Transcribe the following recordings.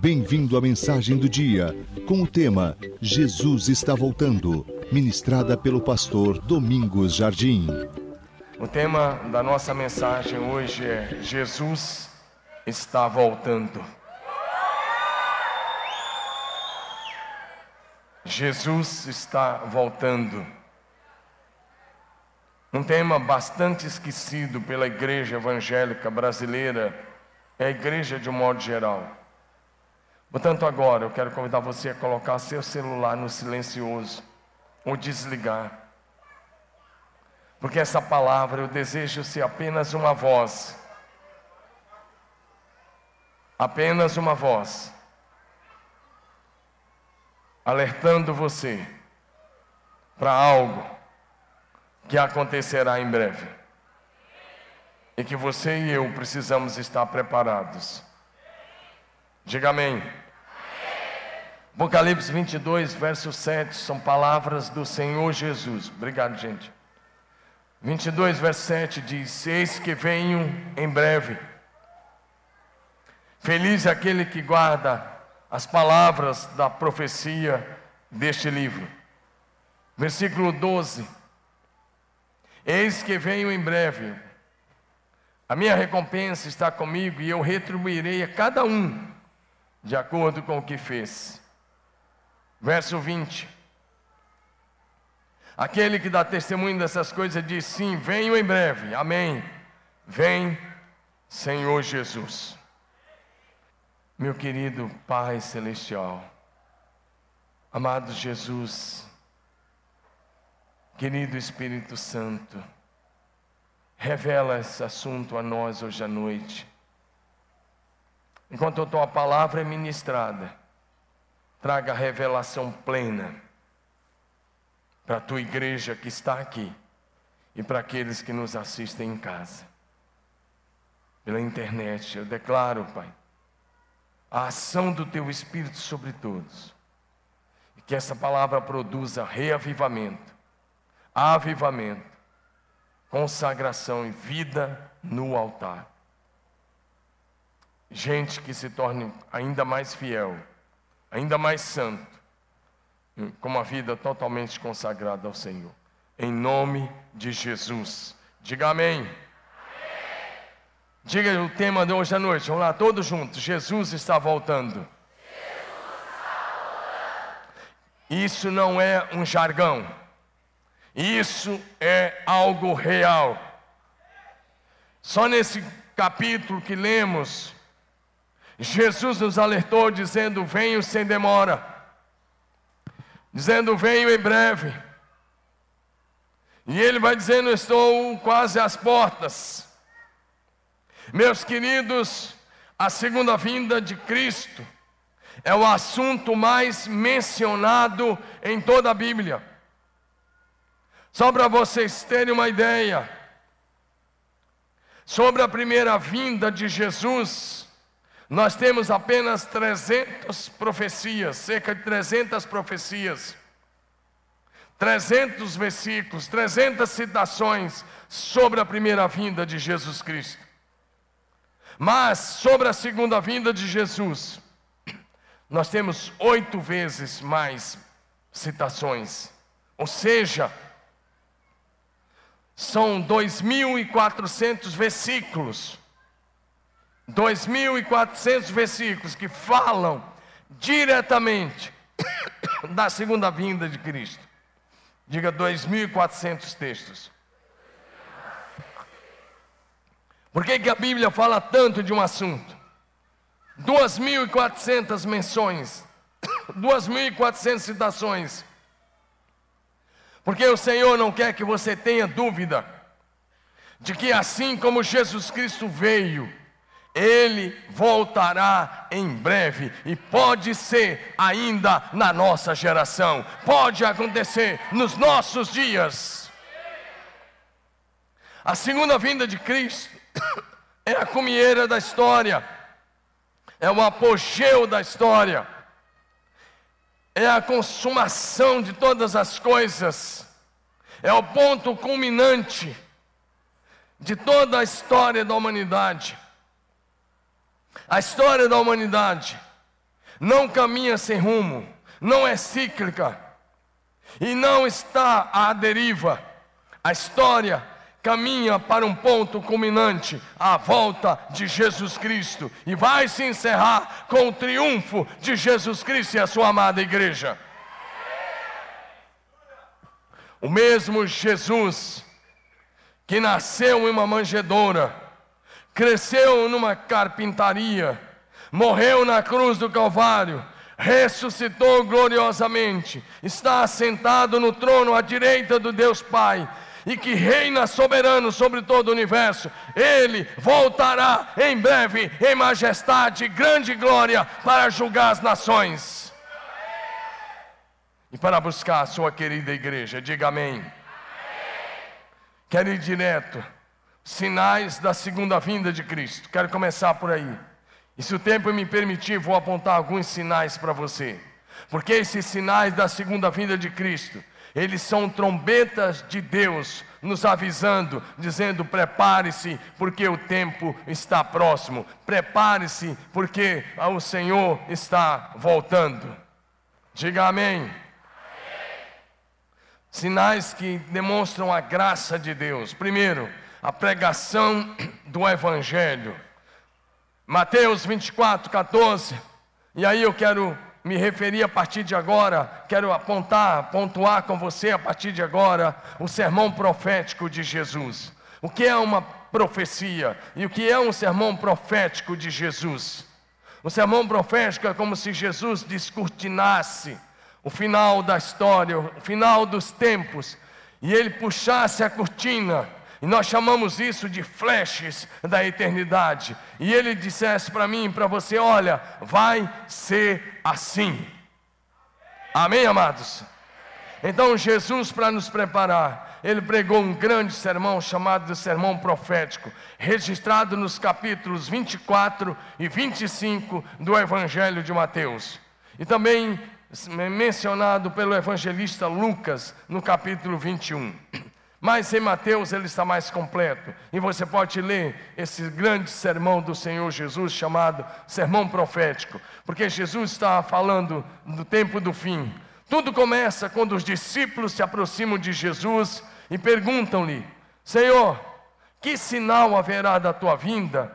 Bem-vindo à mensagem do dia, com o tema Jesus está voltando, ministrada pelo pastor Domingos Jardim. O tema da nossa mensagem hoje é Jesus está voltando. Jesus está voltando. Um tema bastante esquecido pela igreja evangélica brasileira é a igreja de um modo geral. Portanto, agora eu quero convidar você a colocar seu celular no silencioso ou desligar. Porque essa palavra eu desejo ser apenas uma voz. Apenas uma voz. Alertando você para algo que acontecerá em breve. E que você e eu precisamos estar preparados. Diga amém. Apocalipse 22, verso 7, são palavras do Senhor Jesus. Obrigado, gente. 22, verso 7 diz: Eis que venho em breve. Feliz é aquele que guarda as palavras da profecia deste livro. Versículo 12: Eis que venho em breve. A minha recompensa está comigo e eu retribuirei a cada um de acordo com o que fez. Verso 20. Aquele que dá testemunho dessas coisas diz: Sim, venho em breve. Amém. Vem, Senhor Jesus. Meu querido Pai Celestial, amado Jesus, Querido Espírito Santo, revela esse assunto a nós hoje à noite. Enquanto a tua palavra é ministrada, traga revelação plena para a tua igreja que está aqui e para aqueles que nos assistem em casa. Pela internet, eu declaro, Pai, a ação do teu Espírito sobre todos. E que essa palavra produza reavivamento avivamento, consagração e vida no altar. Gente que se torne ainda mais fiel, ainda mais santo, com uma vida totalmente consagrada ao Senhor. Em nome de Jesus. Diga amém. amém. Diga o tema de hoje à noite. Vamos lá, todos juntos. Jesus está voltando. Jesus está voltando. Isso não é um jargão. Isso é algo real. Só nesse capítulo que lemos, Jesus nos alertou dizendo: Venho sem demora, dizendo: Venho em breve. E ele vai dizendo: Estou quase às portas. Meus queridos, a segunda vinda de Cristo é o assunto mais mencionado em toda a Bíblia. Só para vocês terem uma ideia, sobre a primeira vinda de Jesus, nós temos apenas 300 profecias, cerca de 300 profecias, 300 versículos, 300 citações sobre a primeira vinda de Jesus Cristo. Mas sobre a segunda vinda de Jesus, nós temos oito vezes mais citações, ou seja, são 2.400 versículos. 2.400 versículos que falam diretamente da segunda vinda de Cristo. Diga 2.400 textos. Por que, que a Bíblia fala tanto de um assunto? 2.400 menções, 2.400 citações. Porque o Senhor não quer que você tenha dúvida de que assim como Jesus Cristo veio, ele voltará em breve e pode ser ainda na nossa geração, pode acontecer nos nossos dias. A segunda vinda de Cristo é a cumieira da história, é o apogeu da história é a consumação de todas as coisas, é o ponto culminante de toda a história da humanidade. A história da humanidade não caminha sem rumo, não é cíclica e não está à deriva. A história caminha para um ponto culminante, a volta de Jesus Cristo, e vai se encerrar com o triunfo de Jesus Cristo e a sua amada igreja. O mesmo Jesus que nasceu em uma manjedoura, cresceu numa carpintaria, morreu na cruz do Calvário, ressuscitou gloriosamente, está assentado no trono à direita do Deus Pai e que reina soberano sobre todo o universo, ele voltará em breve em majestade e grande glória para julgar as nações e para buscar a sua querida igreja. Diga amém. Quero ir direto. Sinais da segunda vinda de Cristo. Quero começar por aí. E se o tempo me permitir, vou apontar alguns sinais para você. Porque esses sinais da segunda vinda de Cristo, eles são trombetas de Deus nos avisando, dizendo: prepare-se, porque o tempo está próximo. Prepare-se, porque o Senhor está voltando. Diga amém. Sinais que demonstram a graça de Deus. Primeiro, a pregação do Evangelho. Mateus 24, 14. E aí eu quero me referir a partir de agora, quero apontar, pontuar com você a partir de agora o sermão profético de Jesus. O que é uma profecia e o que é um sermão profético de Jesus? O sermão profético é como se Jesus descortinasse o final da história, o final dos tempos, e ele puxasse a cortina, e nós chamamos isso de flashes da eternidade. E ele dissesse para mim para você: olha, vai ser assim. Amém, amados? Então, Jesus, para nos preparar, ele pregou um grande sermão chamado de Sermão Profético, registrado nos capítulos 24 e 25 do Evangelho de Mateus. E também mencionado pelo evangelista Lucas no capítulo 21. Mas em Mateus ele está mais completo. E você pode ler esse grande sermão do Senhor Jesus, chamado Sermão Profético, porque Jesus está falando do tempo do fim. Tudo começa quando os discípulos se aproximam de Jesus e perguntam-lhe: Senhor, que sinal haverá da tua vinda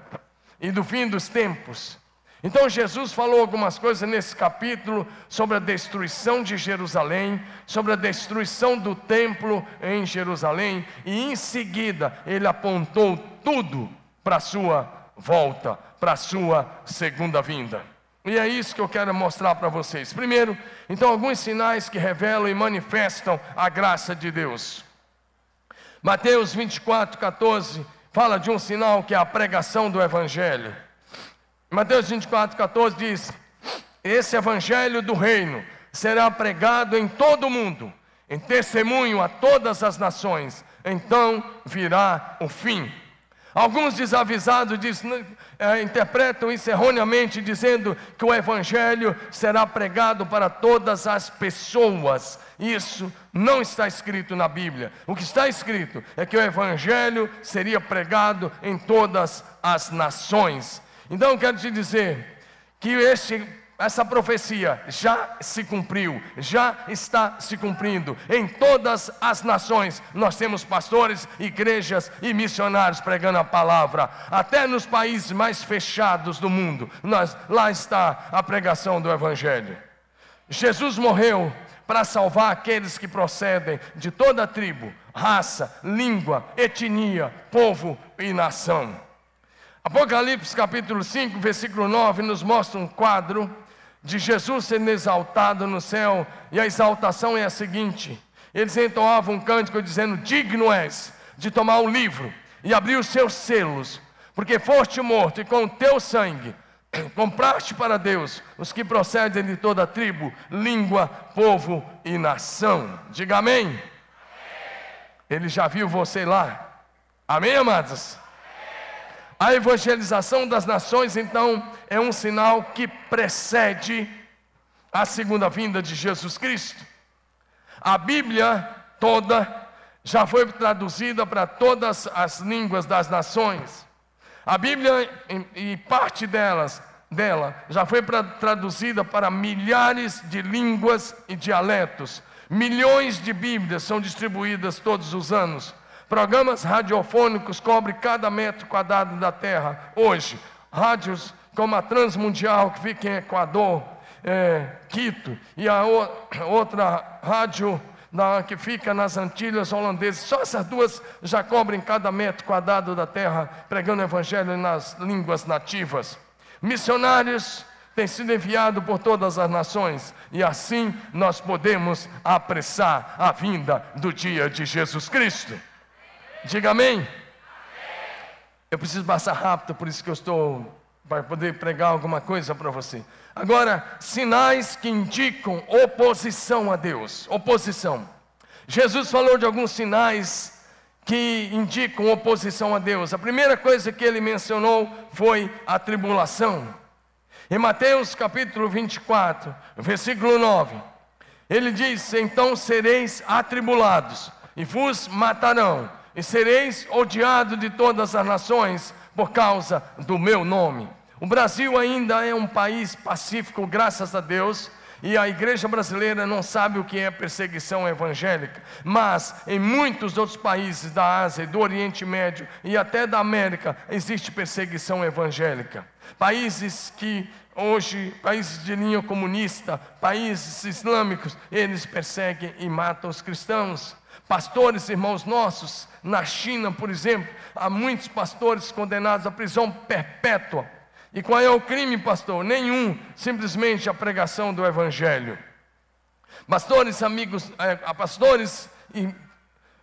e do fim dos tempos? Então Jesus falou algumas coisas nesse capítulo sobre a destruição de Jerusalém, sobre a destruição do templo em Jerusalém, e em seguida ele apontou tudo para a sua volta, para a sua segunda vinda. E é isso que eu quero mostrar para vocês. Primeiro, então, alguns sinais que revelam e manifestam a graça de Deus. Mateus 24, 14 fala de um sinal que é a pregação do Evangelho. Mateus 24, 14 diz: Esse evangelho do reino será pregado em todo o mundo, em testemunho a todas as nações, então virá o fim. Alguns desavisados diz, é, interpretam isso erroneamente, dizendo que o Evangelho será pregado para todas as pessoas. Isso não está escrito na Bíblia. O que está escrito é que o Evangelho seria pregado em todas as nações. Então quero te dizer que este, essa profecia já se cumpriu, já está se cumprindo. Em todas as nações nós temos pastores, igrejas e missionários pregando a palavra. Até nos países mais fechados do mundo, nós, lá está a pregação do Evangelho. Jesus morreu para salvar aqueles que procedem de toda tribo, raça, língua, etnia, povo e nação. Apocalipse capítulo 5, versículo 9, nos mostra um quadro de Jesus sendo exaltado no céu, e a exaltação é a seguinte: eles entoavam um cântico dizendo: Digno és de tomar o livro e abrir os seus selos, porque foste morto e com o teu sangue compraste para Deus os que procedem de toda tribo, língua, povo e nação. Diga amém. amém. Ele já viu você lá. Amém, amados? A evangelização das nações, então, é um sinal que precede a segunda vinda de Jesus Cristo. A Bíblia toda já foi traduzida para todas as línguas das nações. A Bíblia e parte delas, dela já foi traduzida para milhares de línguas e dialetos. Milhões de Bíblias são distribuídas todos os anos. Programas radiofônicos cobrem cada metro quadrado da Terra. Hoje, rádios como a Transmundial, que fica em Equador, é, Quito, e a outra rádio que fica nas Antilhas holandesas. Só essas duas já cobrem cada metro quadrado da terra, pregando o evangelho nas línguas nativas. Missionários têm sido enviados por todas as nações, e assim nós podemos apressar a vinda do dia de Jesus Cristo. Diga amém. Eu preciso passar rápido, por isso que eu estou para poder pregar alguma coisa para você. Agora, sinais que indicam oposição a Deus. Oposição. Jesus falou de alguns sinais que indicam oposição a Deus. A primeira coisa que ele mencionou foi a tribulação. Em Mateus capítulo 24, versículo 9, ele diz: Então sereis atribulados, e vos matarão, e sereis odiados de todas as nações por causa do meu nome. O Brasil ainda é um país pacífico, graças a Deus, e a igreja brasileira não sabe o que é perseguição evangélica, mas em muitos outros países da Ásia, do Oriente Médio e até da América existe perseguição evangélica. Países que hoje, países de linha comunista, países islâmicos, eles perseguem e matam os cristãos. Pastores, irmãos nossos, na China, por exemplo, há muitos pastores condenados à prisão perpétua e qual é o crime, pastor? Nenhum, simplesmente a pregação do Evangelho. Pastores, amigos, é, pastores e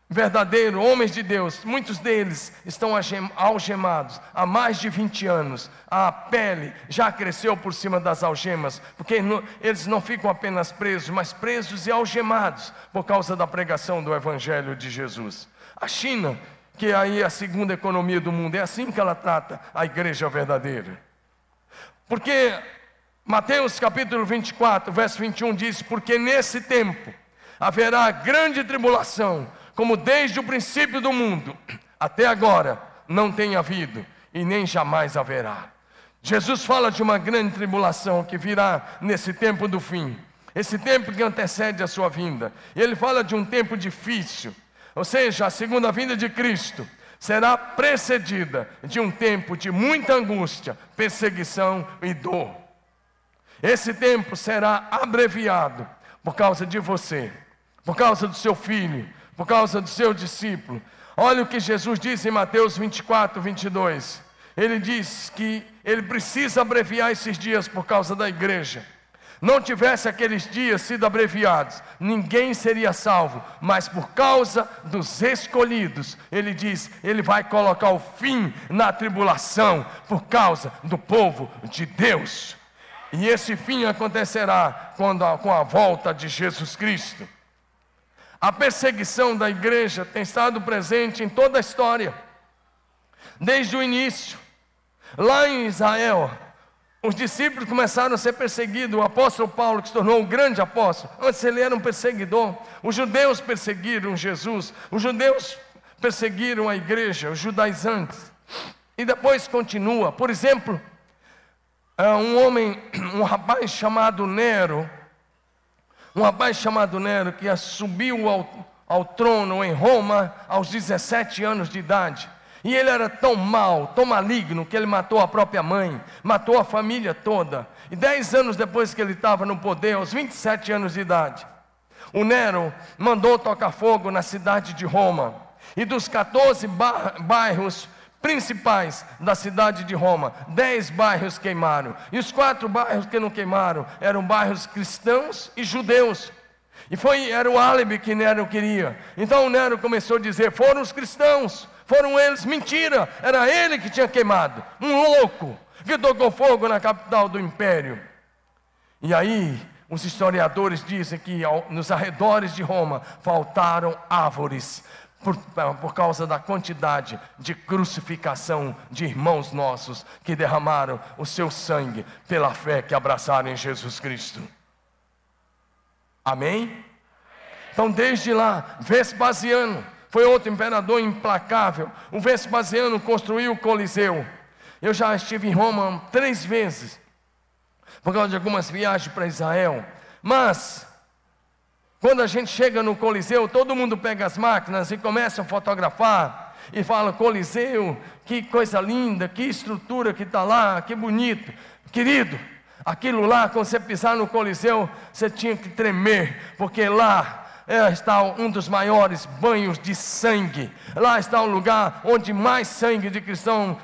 verdadeiros, homens de Deus, muitos deles estão algemados há mais de 20 anos. A pele já cresceu por cima das algemas, porque eles não ficam apenas presos, mas presos e algemados por causa da pregação do Evangelho de Jesus. A China, que aí é a segunda economia do mundo, é assim que ela trata a igreja verdadeira. Porque Mateus capítulo 24, verso 21 diz: Porque nesse tempo haverá grande tribulação, como desde o princípio do mundo até agora não tem havido e nem jamais haverá. Jesus fala de uma grande tribulação que virá nesse tempo do fim, esse tempo que antecede a sua vinda. Ele fala de um tempo difícil, ou seja, a segunda vinda de Cristo será precedida de um tempo de muita angústia, perseguição e dor. Esse tempo será abreviado por causa de você, por causa do seu filho, por causa do seu discípulo. Olha o que Jesus diz em Mateus 24, 22. Ele diz que ele precisa abreviar esses dias por causa da igreja não tivesse aqueles dias sido abreviados, ninguém seria salvo, mas por causa dos escolhidos, ele diz, ele vai colocar o fim na tribulação, por causa do povo de Deus. E esse fim acontecerá quando, com a volta de Jesus Cristo. A perseguição da igreja tem estado presente em toda a história, desde o início. Lá em Israel, os discípulos começaram a ser perseguidos. O apóstolo Paulo, que se tornou um grande apóstolo, antes ele era um perseguidor. Os judeus perseguiram Jesus. Os judeus perseguiram a igreja, os judaizantes. E depois continua. Por exemplo, é, um homem, um rapaz chamado Nero, um rapaz chamado Nero que subiu ao, ao trono em Roma aos 17 anos de idade. E ele era tão mau, tão maligno, que ele matou a própria mãe, matou a família toda. E dez anos depois que ele estava no poder, aos 27 anos de idade, o Nero mandou tocar fogo na cidade de Roma. E dos 14 bairros principais da cidade de Roma, dez bairros queimaram. E os quatro bairros que não queimaram eram bairros cristãos e judeus. E foi, era o álibi que Nero queria. Então o Nero começou a dizer: foram os cristãos, foram eles, mentira, era ele que tinha queimado, um louco, que tocou fogo na capital do império. E aí, os historiadores dizem que nos arredores de Roma faltaram árvores por, por, causa da quantidade de crucificação de irmãos nossos que derramaram o seu sangue pela fé que abraçaram em Jesus Cristo. Amém? Então, desde lá, Vespasiano foi outro imperador implacável. O Vespasiano construiu o Coliseu. Eu já estive em Roma três vezes, por causa de algumas viagens para Israel. Mas, quando a gente chega no Coliseu, todo mundo pega as máquinas e começa a fotografar e fala: Coliseu, que coisa linda, que estrutura que está lá, que bonito. Querido, aquilo lá, quando você pisar no Coliseu, você tinha que tremer, porque lá está um dos maiores banhos de sangue. Lá está um lugar onde mais sangue de cristão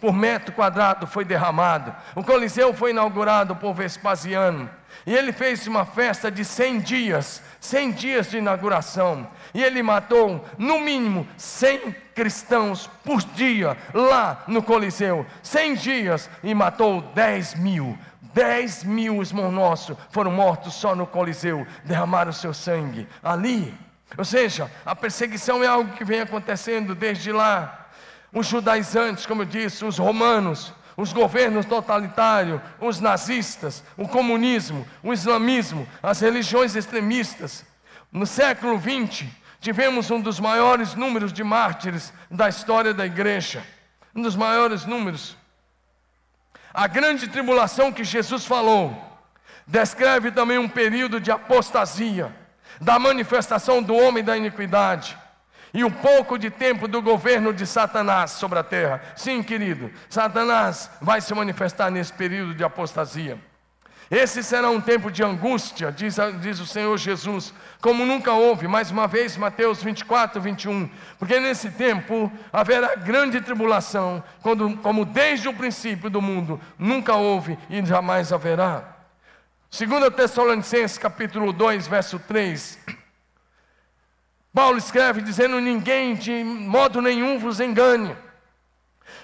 por metro quadrado foi derramado. O Coliseu foi inaugurado por Vespasiano. E ele fez uma festa de 100 dias, 100 dias de inauguração. E ele matou, no mínimo, 100 cristãos por dia lá no Coliseu. 100 dias e matou 10 mil. 10 mil irmãos nossos foram mortos só no Coliseu, derramaram seu sangue ali. Ou seja, a perseguição é algo que vem acontecendo desde lá. Os judaizantes, como eu disse, os romanos, os governos totalitários, os nazistas, o comunismo, o islamismo, as religiões extremistas. No século XX, tivemos um dos maiores números de mártires da história da igreja. Um dos maiores números. A grande tribulação que Jesus falou descreve também um período de apostasia, da manifestação do homem da iniquidade e um pouco de tempo do governo de Satanás sobre a terra. Sim, querido, Satanás vai se manifestar nesse período de apostasia. Esse será um tempo de angústia, diz, diz, o Senhor Jesus, como nunca houve, mais uma vez, Mateus 24, 21. Porque nesse tempo haverá grande tribulação, quando, como desde o princípio do mundo nunca houve e jamais haverá. 2 Tessalonicenses capítulo 2, verso 3. Paulo escreve dizendo: Ninguém de modo nenhum vos engane,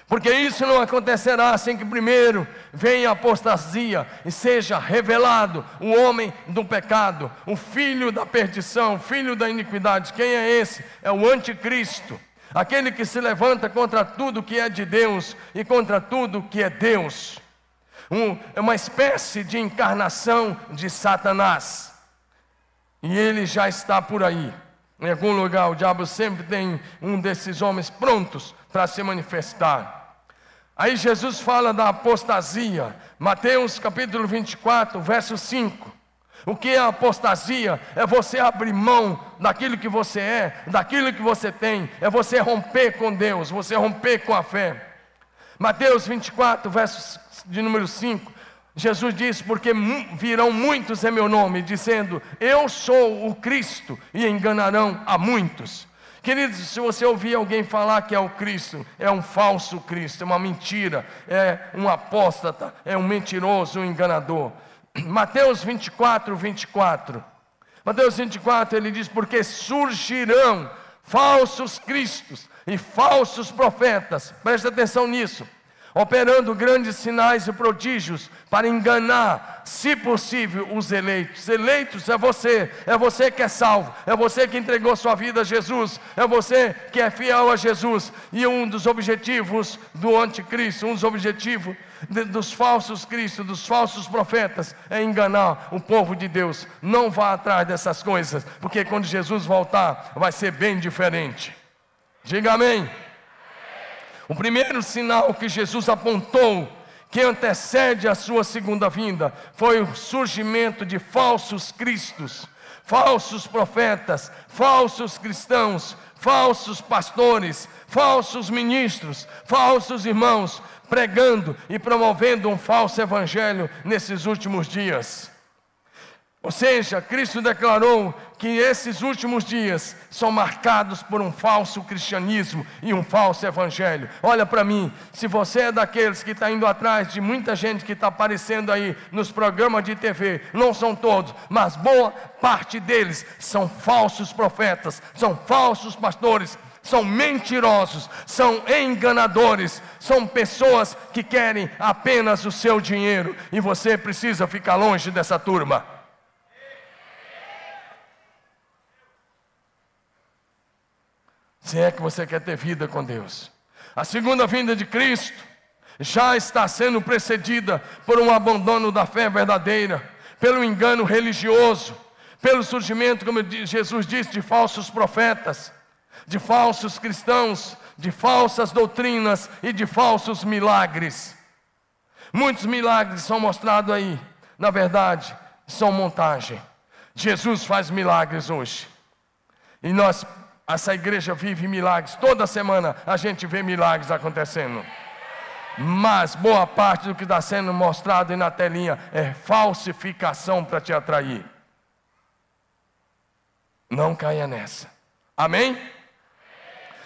porque isso não acontecerá sem que primeiro venha a apostasia e seja revelado o homem do pecado, o filho da perdição, o filho da iniquidade. Quem é esse? É o anticristo, aquele que se levanta contra tudo que é de Deus e contra tudo que é Deus. Um, é uma espécie de encarnação de Satanás, e ele já está por aí. Em algum lugar, o diabo sempre tem um desses homens prontos para se manifestar. Aí Jesus fala da apostasia, Mateus capítulo 24, verso 5. O que é apostasia? É você abrir mão daquilo que você é, daquilo que você tem, é você romper com Deus, você romper com a fé. Mateus 24, verso de número 5. Jesus disse: Porque virão muitos em meu nome, dizendo: Eu sou o Cristo, e enganarão a muitos. Queridos, se você ouvir alguém falar que é o Cristo, é um falso Cristo, é uma mentira, é um apóstata, é um mentiroso, um enganador. Mateus 24, 24. Mateus 24, ele diz: Porque surgirão falsos cristos e falsos profetas, presta atenção nisso operando grandes sinais e prodígios para enganar, se possível, os eleitos. Eleitos é você, é você que é salvo, é você que entregou sua vida a Jesus, é você que é fiel a Jesus. E um dos objetivos do anticristo, um dos objetivos dos falsos cristos, dos falsos profetas, é enganar o povo de Deus. Não vá atrás dessas coisas, porque quando Jesus voltar, vai ser bem diferente. Diga amém. O primeiro sinal que Jesus apontou, que antecede a sua segunda vinda, foi o surgimento de falsos cristos, falsos profetas, falsos cristãos, falsos pastores, falsos ministros, falsos irmãos, pregando e promovendo um falso evangelho nesses últimos dias. Ou seja, Cristo declarou que esses últimos dias são marcados por um falso cristianismo e um falso evangelho. Olha para mim, se você é daqueles que está indo atrás de muita gente que está aparecendo aí nos programas de TV, não são todos, mas boa parte deles são falsos profetas, são falsos pastores, são mentirosos, são enganadores, são pessoas que querem apenas o seu dinheiro e você precisa ficar longe dessa turma. Se é que você quer ter vida com Deus. A segunda vinda de Cristo já está sendo precedida por um abandono da fé verdadeira, pelo engano religioso, pelo surgimento, como Jesus disse, de falsos profetas. de falsos cristãos, de falsas doutrinas e de falsos milagres. Muitos milagres são mostrados aí, na verdade, são montagem. Jesus faz milagres hoje. E nós, essa igreja vive milagres. Toda semana a gente vê milagres acontecendo. Mas boa parte do que está sendo mostrado na telinha é falsificação para te atrair. Não caia nessa. Amém?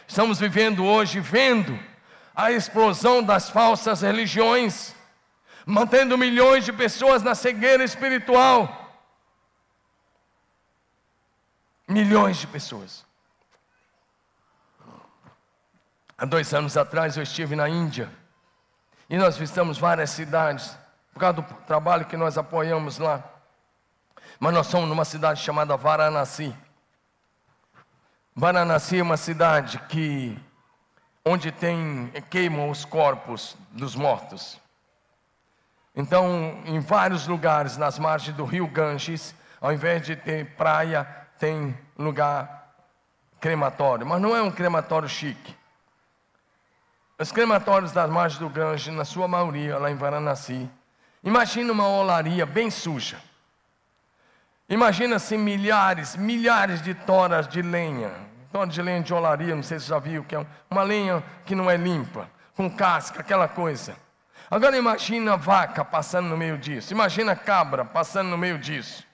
Estamos vivendo hoje, vendo a explosão das falsas religiões, mantendo milhões de pessoas na cegueira espiritual. Milhões de pessoas. Há dois anos atrás eu estive na Índia e nós visitamos várias cidades por causa do trabalho que nós apoiamos lá. Mas nós somos numa cidade chamada Varanasi. Varanasi é uma cidade que onde tem queimam os corpos dos mortos. Então, em vários lugares nas margens do rio Ganges, ao invés de ter praia, tem lugar crematório, mas não é um crematório chique. Os crematórios das margens do Ganges, na sua maioria, lá em Varanasi, imagina uma olaria bem suja. Imagina assim milhares, milhares de toras de lenha, toras de lenha de olaria, não sei se você já viu, que é uma lenha que não é limpa, com casca, aquela coisa. Agora imagina vaca passando no meio disso, imagina cabra passando no meio disso.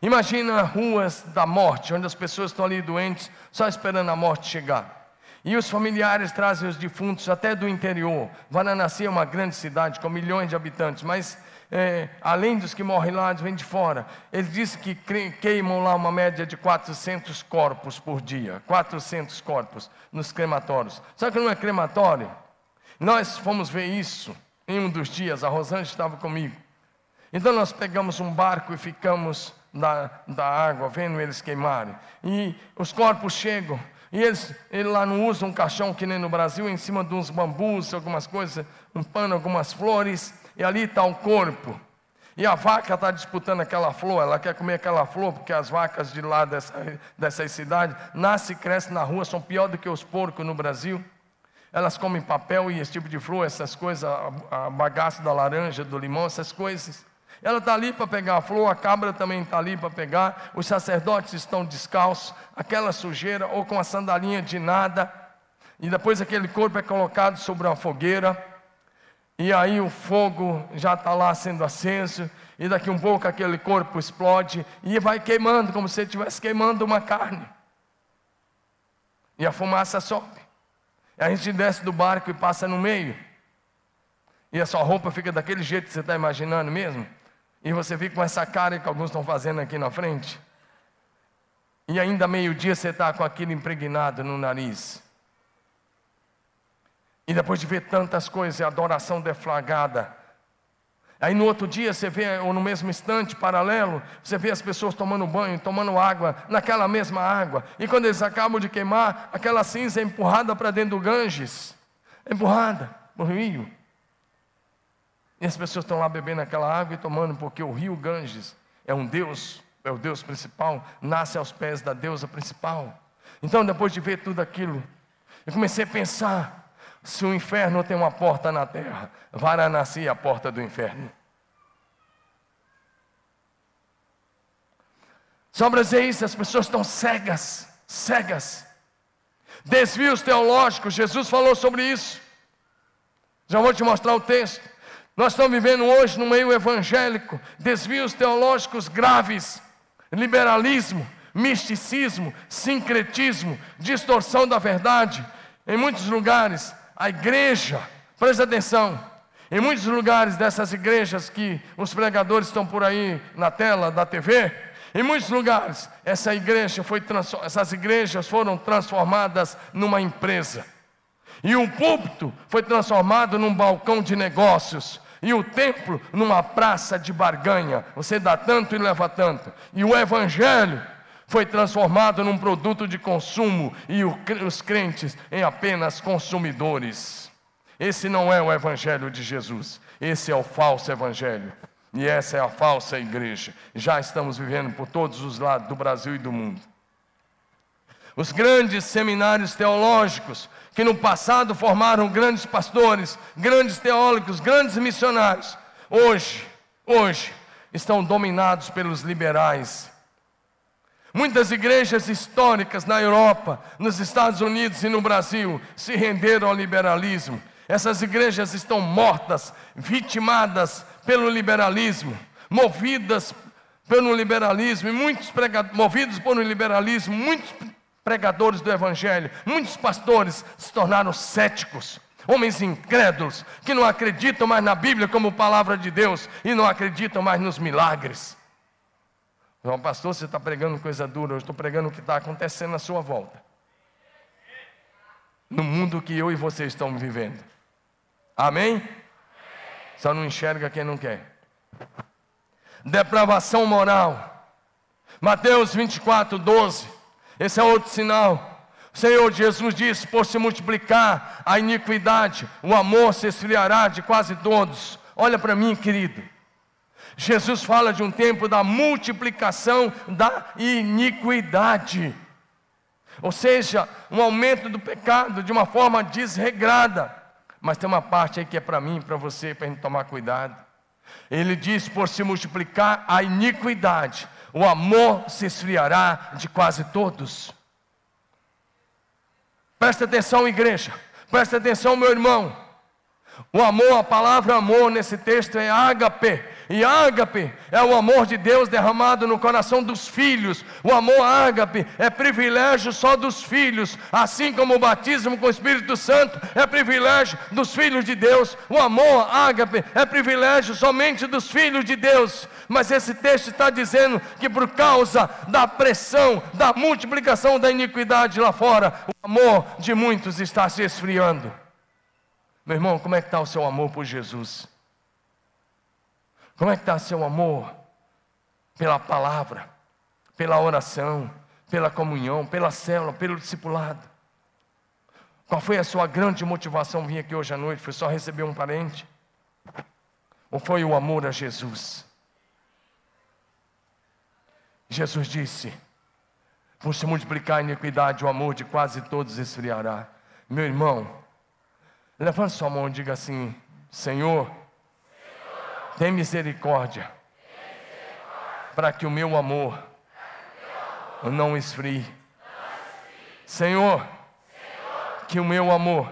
Imagina ruas da morte, onde as pessoas estão ali doentes, só esperando a morte chegar. E os familiares trazem os defuntos até do interior. Varanasi é uma grande cidade com milhões de habitantes, mas é, além dos que morrem lá, vêm de fora. Ele disse que queimam lá uma média de 400 corpos por dia. 400 corpos nos crematórios. Sabe que não é crematório? Nós fomos ver isso em um dos dias, a Rosângela estava comigo. Então nós pegamos um barco e ficamos da, da água, vendo eles queimarem. E os corpos chegam, e eles, ele lá não usa um caixão que nem no Brasil, em cima de uns bambus, algumas coisas, um pano, algumas flores, e ali está o corpo. E a vaca está disputando aquela flor, ela quer comer aquela flor, porque as vacas de lá dessa, cidades nascem e crescem na rua, são pior do que os porcos no Brasil. Elas comem papel e esse tipo de flor, essas coisas, a, a bagaço da laranja, do limão, essas coisas. Ela está ali para pegar a flor, a cabra também está ali para pegar, os sacerdotes estão descalços, aquela sujeira, ou com a sandalinha de nada, e depois aquele corpo é colocado sobre uma fogueira, e aí o fogo já está lá sendo aceso, e daqui um pouco aquele corpo explode e vai queimando, como se estivesse queimando uma carne. E a fumaça sobe. E a gente desce do barco e passa no meio. E a sua roupa fica daquele jeito que você está imaginando mesmo. E você fica com essa cara que alguns estão fazendo aqui na frente. E ainda meio-dia você está com aquilo impregnado no nariz. E depois de ver tantas coisas, a adoração deflagrada. Aí no outro dia você vê, ou no mesmo instante, paralelo, você vê as pessoas tomando banho, tomando água, naquela mesma água. E quando eles acabam de queimar, aquela cinza é empurrada para dentro do Ganges. Empurrada para o rio. E as pessoas estão lá bebendo aquela água e tomando, porque o rio Ganges é um Deus, é o Deus principal, nasce aos pés da deusa principal. Então, depois de ver tudo aquilo, eu comecei a pensar: se o inferno tem uma porta na terra, Varanasi é a porta do inferno. Só dizer isso, as pessoas estão cegas, cegas. Desvios teológicos, Jesus falou sobre isso. Já vou te mostrar o texto. Nós estamos vivendo hoje no meio evangélico desvios teológicos graves, liberalismo, misticismo, sincretismo, distorção da verdade. Em muitos lugares, a igreja, presta atenção, em muitos lugares dessas igrejas que os pregadores estão por aí na tela da TV, em muitos lugares, essa igreja foi essas igrejas foram transformadas numa empresa. E o púlpito foi transformado num balcão de negócios e o templo numa praça de barganha. Você dá tanto e leva tanto. E o evangelho foi transformado num produto de consumo e os crentes em apenas consumidores. Esse não é o evangelho de Jesus. Esse é o falso evangelho. E essa é a falsa igreja. Já estamos vivendo por todos os lados do Brasil e do mundo. Os grandes seminários teológicos, que no passado formaram grandes pastores, grandes teólogos, grandes missionários, hoje, hoje, estão dominados pelos liberais. Muitas igrejas históricas na Europa, nos Estados Unidos e no Brasil se renderam ao liberalismo. Essas igrejas estão mortas, vitimadas pelo liberalismo, movidas pelo liberalismo, e muitos pregadores, movidos por um liberalismo, muitos pregadores do Evangelho, muitos pastores se tornaram céticos, homens incrédulos, que não acreditam mais na Bíblia como palavra de Deus e não acreditam mais nos milagres. João pastor, você está pregando coisa dura, eu estou pregando o que está acontecendo na sua volta. No mundo que eu e você estamos vivendo. Amém? Só não enxerga quem não quer. Depravação moral. Mateus 24, 12. Esse é outro sinal. O Senhor Jesus disse: por se multiplicar a iniquidade, o amor se esfriará de quase todos. Olha para mim, querido. Jesus fala de um tempo da multiplicação da iniquidade. Ou seja, um aumento do pecado de uma forma desregrada. Mas tem uma parte aí que é para mim, para você, para a gente tomar cuidado. Ele diz: por se multiplicar a iniquidade, o amor se esfriará de quase todos. Presta atenção, igreja. Presta atenção, meu irmão. O amor, a palavra amor nesse texto é ágape. E ágape é o amor de Deus derramado no coração dos filhos. O amor ágape é privilégio só dos filhos, assim como o batismo com o Espírito Santo é privilégio dos filhos de Deus. O amor ágape é privilégio somente dos filhos de Deus. Mas esse texto está dizendo que por causa da pressão, da multiplicação da iniquidade lá fora, o amor de muitos está se esfriando. Meu irmão, como é que está o seu amor por Jesus? Como é que está seu amor pela palavra, pela oração, pela comunhão, pela célula, pelo discipulado? Qual foi a sua grande motivação vir aqui hoje à noite? Foi só receber um parente? Ou foi o amor a Jesus? Jesus disse: Por se multiplicar a iniquidade, o amor de quase todos esfriará. Meu irmão, levante sua mão e diga assim: Senhor, tem misericórdia, para que o meu amor não esfrie. Senhor, que o meu amor,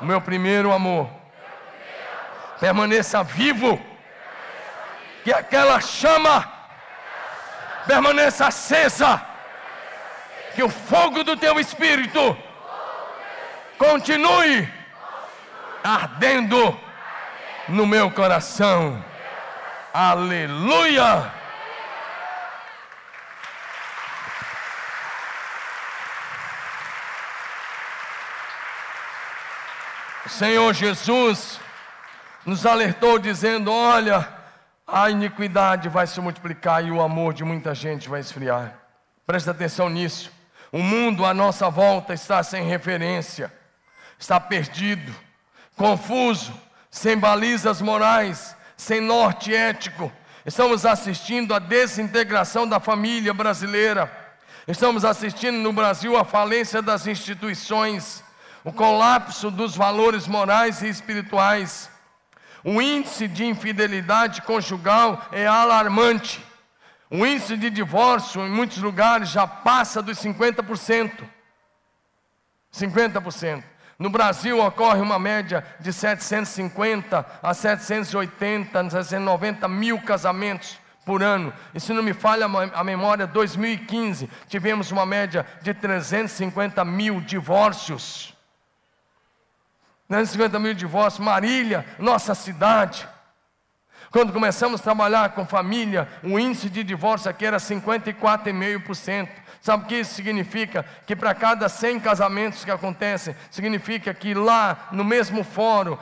o meu primeiro amor, permaneça vivo, que aquela chama permaneça acesa, que o fogo do teu espírito continue ardendo no meu coração. Aleluia! O Senhor Jesus nos alertou dizendo: Olha, a iniquidade vai se multiplicar e o amor de muita gente vai esfriar. Presta atenção nisso. O mundo à nossa volta está sem referência, está perdido, confuso, sem balizas morais, sem norte ético. Estamos assistindo à desintegração da família brasileira. Estamos assistindo no Brasil a falência das instituições, o colapso dos valores morais e espirituais. O índice de infidelidade conjugal é alarmante. O índice de divórcio em muitos lugares já passa dos 50%. 50%. No Brasil ocorre uma média de 750 a 780, 790 mil casamentos por ano. E se não me falha a memória, 2015 tivemos uma média de 350 mil divórcios. 350 mil divórcios. Marília, nossa cidade. Quando começamos a trabalhar com família, o índice de divórcio aqui era 54,5%. Sabe o que isso significa? Que para cada 100 casamentos que acontecem, significa que lá no mesmo fórum,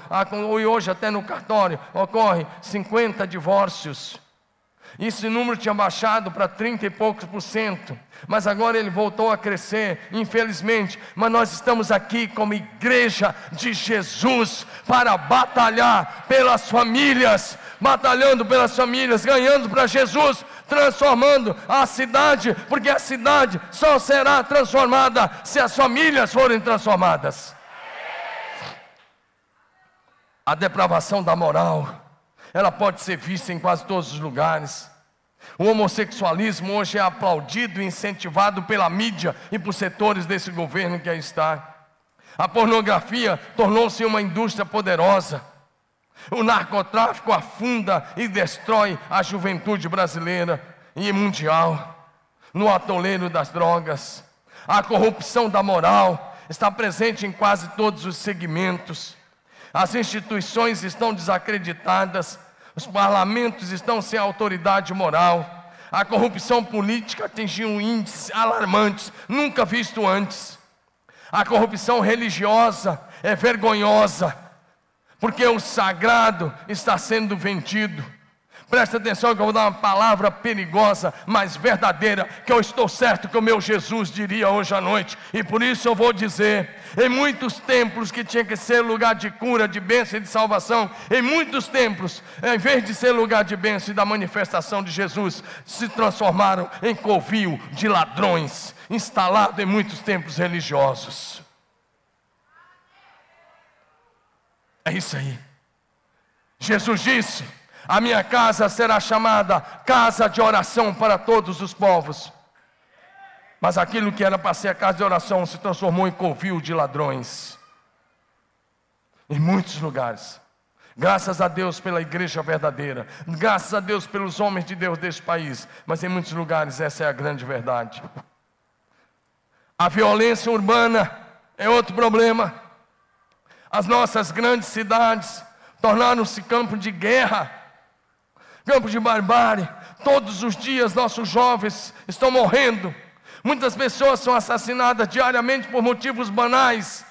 e hoje até no cartório, ocorre 50 divórcios. Esse número tinha baixado para 30 e poucos por cento, mas agora ele voltou a crescer, infelizmente. Mas nós estamos aqui como igreja de Jesus para batalhar pelas famílias, batalhando pelas famílias, ganhando para Jesus, transformando a cidade, porque a cidade só será transformada se as famílias forem transformadas. A depravação da moral, ela pode ser vista em quase todos os lugares. O homossexualismo hoje é aplaudido e incentivado pela mídia e por setores desse governo que aí está. A pornografia tornou-se uma indústria poderosa. O narcotráfico afunda e destrói a juventude brasileira e mundial. No atoleiro das drogas, a corrupção da moral está presente em quase todos os segmentos. As instituições estão desacreditadas, os parlamentos estão sem autoridade moral. A corrupção política atingiu um índice alarmantes, nunca visto antes. A corrupção religiosa é vergonhosa, porque o sagrado está sendo vendido. Presta atenção que eu vou dar uma palavra perigosa, mas verdadeira, que eu estou certo que o meu Jesus diria hoje à noite, e por isso eu vou dizer: em muitos templos que tinha que ser lugar de cura, de bênção e de salvação, em muitos templos, em vez de ser lugar de bênção e da manifestação de Jesus, se transformaram em covil de ladrões, instalado em muitos templos religiosos. É isso aí. Jesus disse: a minha casa será chamada casa de oração para todos os povos. Mas aquilo que era para ser a casa de oração se transformou em covil de ladrões. Em muitos lugares. Graças a Deus pela igreja verdadeira. Graças a Deus pelos homens de Deus deste país. Mas em muitos lugares essa é a grande verdade. A violência urbana é outro problema. As nossas grandes cidades tornaram-se campo de guerra campo de barbárie. Todos os dias nossos jovens estão morrendo. Muitas pessoas são assassinadas diariamente por motivos banais.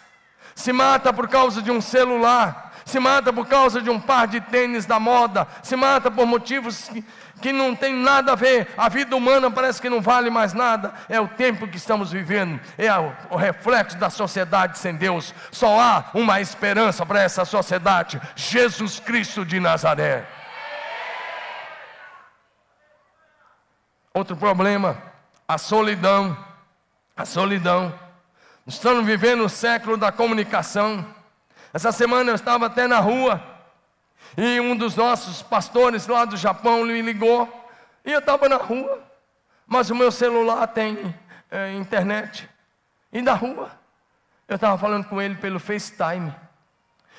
Se mata por causa de um celular, se mata por causa de um par de tênis da moda, se mata por motivos que, que não tem nada a ver. A vida humana parece que não vale mais nada. É o tempo que estamos vivendo, é o reflexo da sociedade sem Deus. Só há uma esperança para essa sociedade: Jesus Cristo de Nazaré. Outro problema, a solidão. A solidão. Estamos vivendo o século da comunicação. Essa semana eu estava até na rua e um dos nossos pastores lá do Japão me ligou e eu estava na rua, mas o meu celular tem é, internet. E na rua, eu estava falando com ele pelo FaceTime.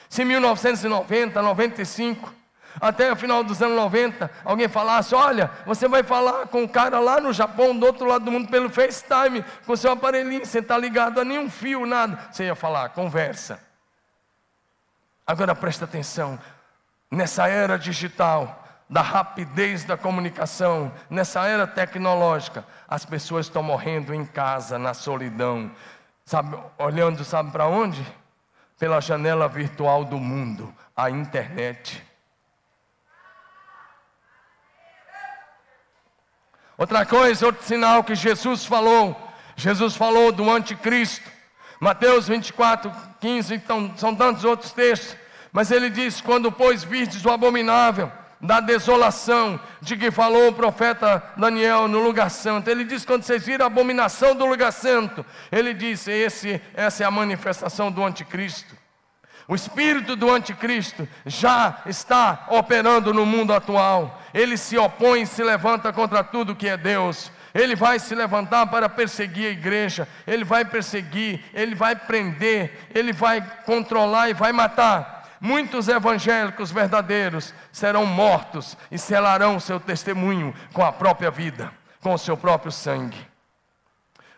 Se em 1990, 95, até o final dos anos 90, alguém falasse: Olha, você vai falar com o cara lá no Japão, do outro lado do mundo, pelo FaceTime, com seu aparelhinho, você está ligado a nenhum fio, nada. Você ia falar, conversa. Agora presta atenção: nessa era digital, da rapidez da comunicação, nessa era tecnológica, as pessoas estão morrendo em casa, na solidão, sabe, olhando, sabe para onde? Pela janela virtual do mundo, a internet. Outra coisa, outro sinal que Jesus falou, Jesus falou do anticristo. Mateus 24, 15, então, são tantos outros textos, mas ele diz: Quando, pois, vistes o abominável da desolação, de que falou o profeta Daniel no lugar santo, ele diz: Quando vocês viram a abominação do lugar santo, ele diz: esse, Essa é a manifestação do anticristo. O espírito do anticristo já está operando no mundo atual. Ele se opõe, se levanta contra tudo que é Deus. Ele vai se levantar para perseguir a igreja, ele vai perseguir, ele vai prender, ele vai controlar e vai matar. Muitos evangélicos verdadeiros serão mortos e selarão seu testemunho com a própria vida, com o seu próprio sangue.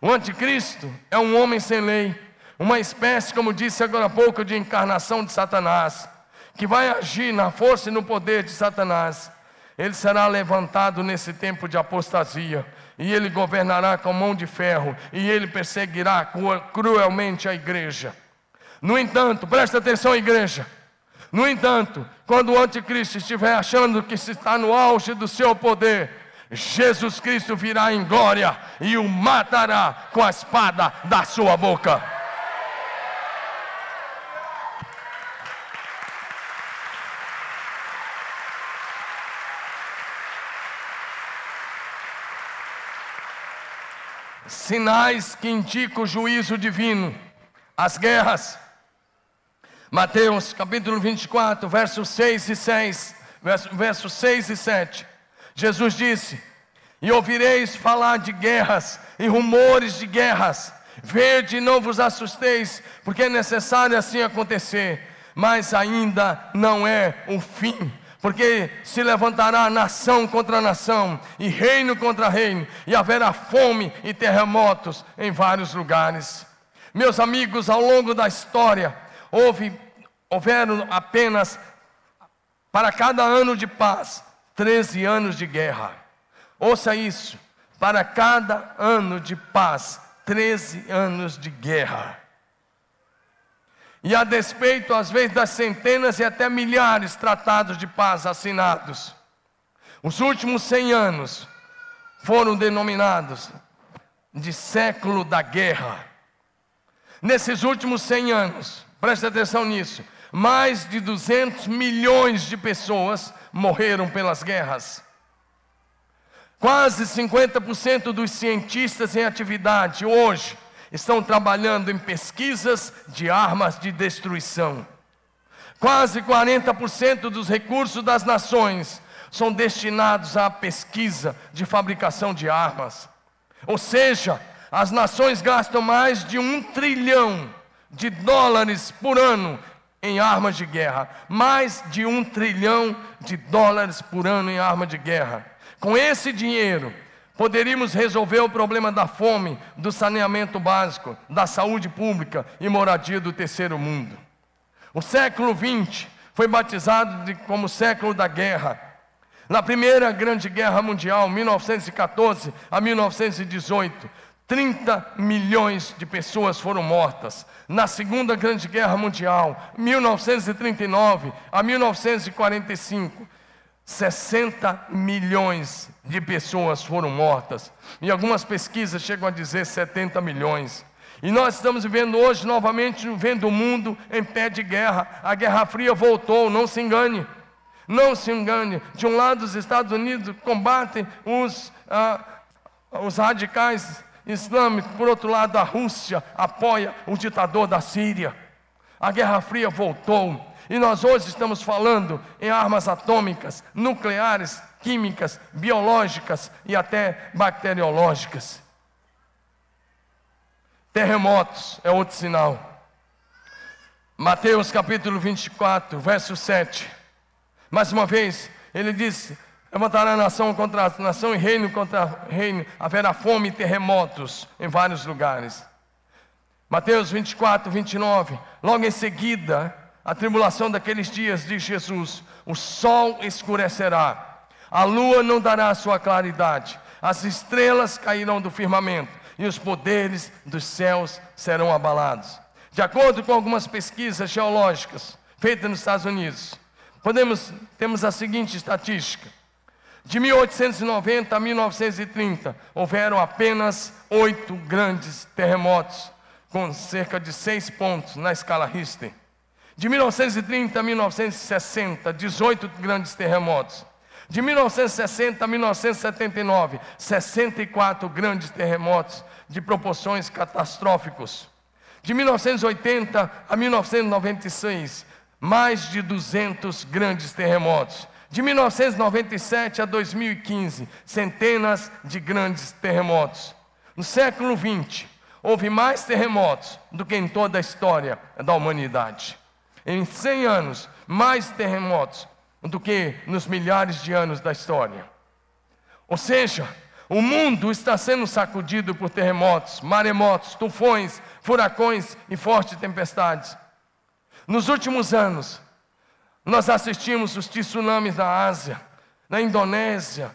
O anticristo é um homem sem lei, uma espécie, como disse agora há pouco, de encarnação de Satanás, que vai agir na força e no poder de Satanás. Ele será levantado nesse tempo de apostasia, e ele governará com mão de ferro, e ele perseguirá cruelmente a igreja. No entanto, presta atenção, igreja. No entanto, quando o anticristo estiver achando que se está no auge do seu poder, Jesus Cristo virá em glória e o matará com a espada da sua boca. Sinais que indicam o juízo divino, as guerras. Mateus capítulo 24, versos 6 e 6, versos verso 6 e 7. Jesus disse: E ouvireis falar de guerras e rumores de guerras. Verde, não vos assusteis, porque é necessário assim acontecer, mas ainda não é o fim porque se levantará nação contra nação, e reino contra reino, e haverá fome e terremotos em vários lugares. Meus amigos, ao longo da história, houve, houveram apenas, para cada ano de paz, 13 anos de guerra. Ouça isso, para cada ano de paz, 13 anos de guerra. E a despeito, às vezes, das centenas e até milhares de tratados de paz assinados, os últimos 100 anos foram denominados de século da guerra. Nesses últimos 100 anos, preste atenção nisso, mais de 200 milhões de pessoas morreram pelas guerras. Quase 50% dos cientistas em atividade hoje estão trabalhando em pesquisas de armas de destruição. Quase 40% dos recursos das nações são destinados à pesquisa de fabricação de armas. Ou seja, as nações gastam mais de um trilhão de dólares por ano em armas de guerra. Mais de um trilhão de dólares por ano em armas de guerra. Com esse dinheiro, Poderíamos resolver o problema da fome, do saneamento básico, da saúde pública e moradia do terceiro mundo. O século XX foi batizado de, como século da guerra. Na primeira grande guerra mundial, 1914 a 1918, 30 milhões de pessoas foram mortas. Na Segunda Grande Guerra Mundial, 1939 a 1945, 60 milhões de pessoas foram mortas. E algumas pesquisas chegam a dizer 70 milhões. E nós estamos vivendo hoje novamente, vendo o mundo em pé de guerra. A Guerra Fria voltou, não se engane. Não se engane. De um lado, os Estados Unidos combatem os, ah, os radicais islâmicos, por outro lado, a Rússia apoia o ditador da Síria. A Guerra Fria voltou. E nós hoje estamos falando em armas atômicas, nucleares, químicas, biológicas e até bacteriológicas. Terremotos é outro sinal. Mateus capítulo 24, verso 7. Mais uma vez, ele disse: Levantará nação contra nação e reino contra reino, haverá fome e terremotos em vários lugares. Mateus 24, 29. Logo em seguida, a tribulação daqueles dias, diz Jesus: o sol escurecerá, a lua não dará sua claridade, as estrelas cairão do firmamento e os poderes dos céus serão abalados. De acordo com algumas pesquisas geológicas feitas nos Estados Unidos, podemos temos a seguinte estatística: de 1890 a 1930 houveram apenas oito grandes terremotos, com cerca de seis pontos na escala Richter. De 1930 a 1960, 18 grandes terremotos. De 1960 a 1979, 64 grandes terremotos de proporções catastróficos. De 1980 a 1996, mais de 200 grandes terremotos. De 1997 a 2015, centenas de grandes terremotos. No século XX, houve mais terremotos do que em toda a história da humanidade em 100 anos mais terremotos do que nos milhares de anos da história. Ou seja, o mundo está sendo sacudido por terremotos, maremotos, tufões, furacões e fortes tempestades. Nos últimos anos, nós assistimos os tsunamis na Ásia, na Indonésia,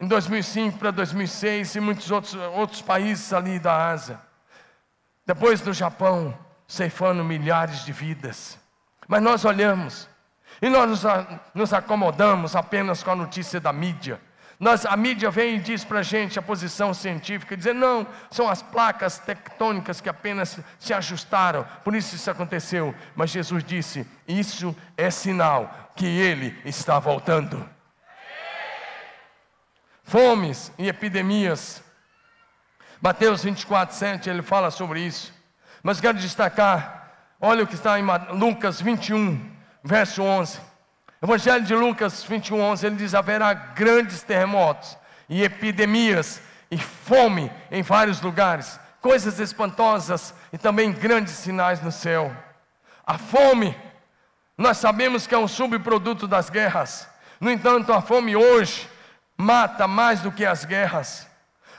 em 2005 para 2006 e muitos outros, outros países ali da Ásia. Depois do Japão, ceifando milhares de vidas. Mas nós olhamos e nós nos, acomodamos apenas com a notícia da mídia. Nós, a mídia vem e diz para a gente a posição científica, dizer não, são as placas tectônicas que apenas se ajustaram, por isso isso aconteceu. Mas Jesus disse: isso é sinal que Ele está voltando. Fomes e epidemias, Mateus 24, 7, ele fala sobre isso. Mas quero destacar, olha o que está em Lucas 21, verso 11. Evangelho de Lucas 21, 11, ele diz: haverá grandes terremotos e epidemias e fome em vários lugares, coisas espantosas e também grandes sinais no céu. A fome, nós sabemos que é um subproduto das guerras. No entanto, a fome hoje mata mais do que as guerras.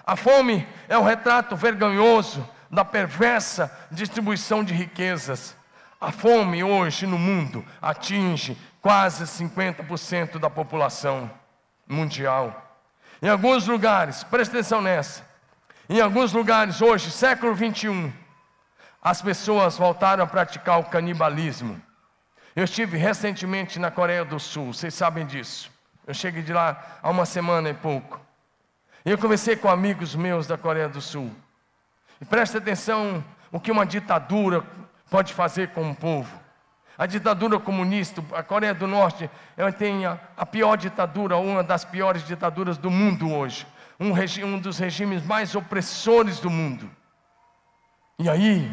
A fome é o retrato vergonhoso da perversa distribuição de riquezas. A fome hoje no mundo atinge quase 50% da população mundial. Em alguns lugares, preste atenção nessa, em alguns lugares hoje, século 21, as pessoas voltaram a praticar o canibalismo. Eu estive recentemente na Coreia do Sul, vocês sabem disso. Eu cheguei de lá há uma semana e pouco. E eu conversei com amigos meus da Coreia do Sul. E preste atenção o que uma ditadura pode fazer com um povo. A ditadura comunista, a Coreia do Norte, ela tem a, a pior ditadura, uma das piores ditaduras do mundo hoje. Um, regi, um dos regimes mais opressores do mundo. E aí,